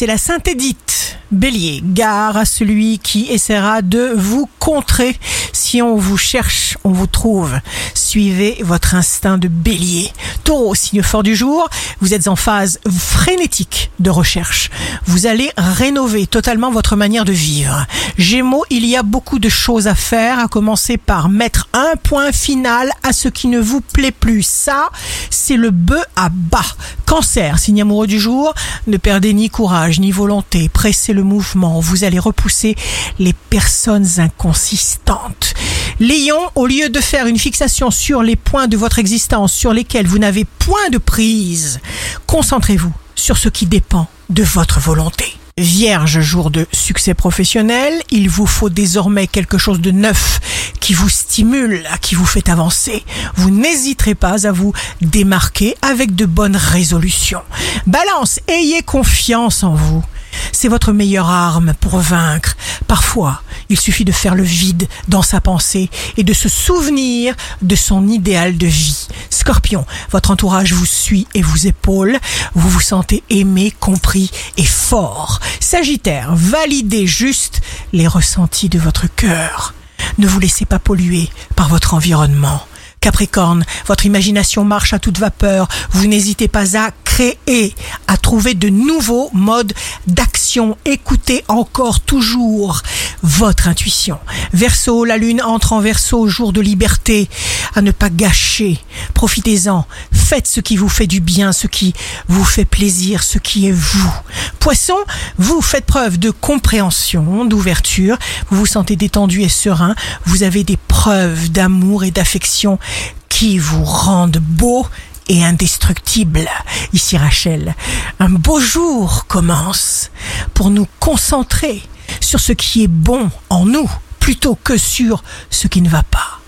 c'est la Sainte Édite. Bélier, gare à celui qui essaiera de vous contrer. Si on vous cherche, on vous trouve. Suivez votre instinct de bélier. Taureau, signe fort du jour, vous êtes en phase frénétique de recherche. Vous allez rénover totalement votre manière de vivre. Gémeaux, il y a beaucoup de choses à faire, à commencer par mettre un point final à ce qui ne vous plaît plus. Ça, c'est le bœuf à bas. Cancer, signe amoureux du jour, ne perdez ni courage ni volonté, pressez le mouvement, vous allez repousser les personnes inconsistantes. Lion, au lieu de faire une fixation sur les points de votre existence sur lesquels vous n'avez point de prise, concentrez-vous sur ce qui dépend de votre volonté. Vierge, jour de succès professionnel, il vous faut désormais quelque chose de neuf qui vous stimule, qui vous fait avancer. Vous n'hésiterez pas à vous démarquer avec de bonnes résolutions. Balance, ayez confiance en vous. C'est votre meilleure arme pour vaincre. Parfois, il suffit de faire le vide dans sa pensée et de se souvenir de son idéal de vie. Scorpion, votre entourage vous suit et vous épaule. Vous vous sentez aimé, compris et fort. Sagittaire, validez juste les ressentis de votre cœur. Ne vous laissez pas polluer par votre environnement. Capricorne, votre imagination marche à toute vapeur. Vous n'hésitez pas à créer, à trouver de nouveaux modes d'action. Écoutez encore toujours votre intuition. Verseau, la lune entre en verseau, jour de liberté, à ne pas gâcher. Profitez-en. Faites ce qui vous fait du bien, ce qui vous fait plaisir, ce qui est vous. Poisson, vous faites preuve de compréhension, d'ouverture. Vous vous sentez détendu et serein. Vous avez des preuves d'amour et d'affection qui vous rendent beau et indestructible. Ici Rachel, un beau jour commence pour nous concentrer sur ce qui est bon en nous plutôt que sur ce qui ne va pas.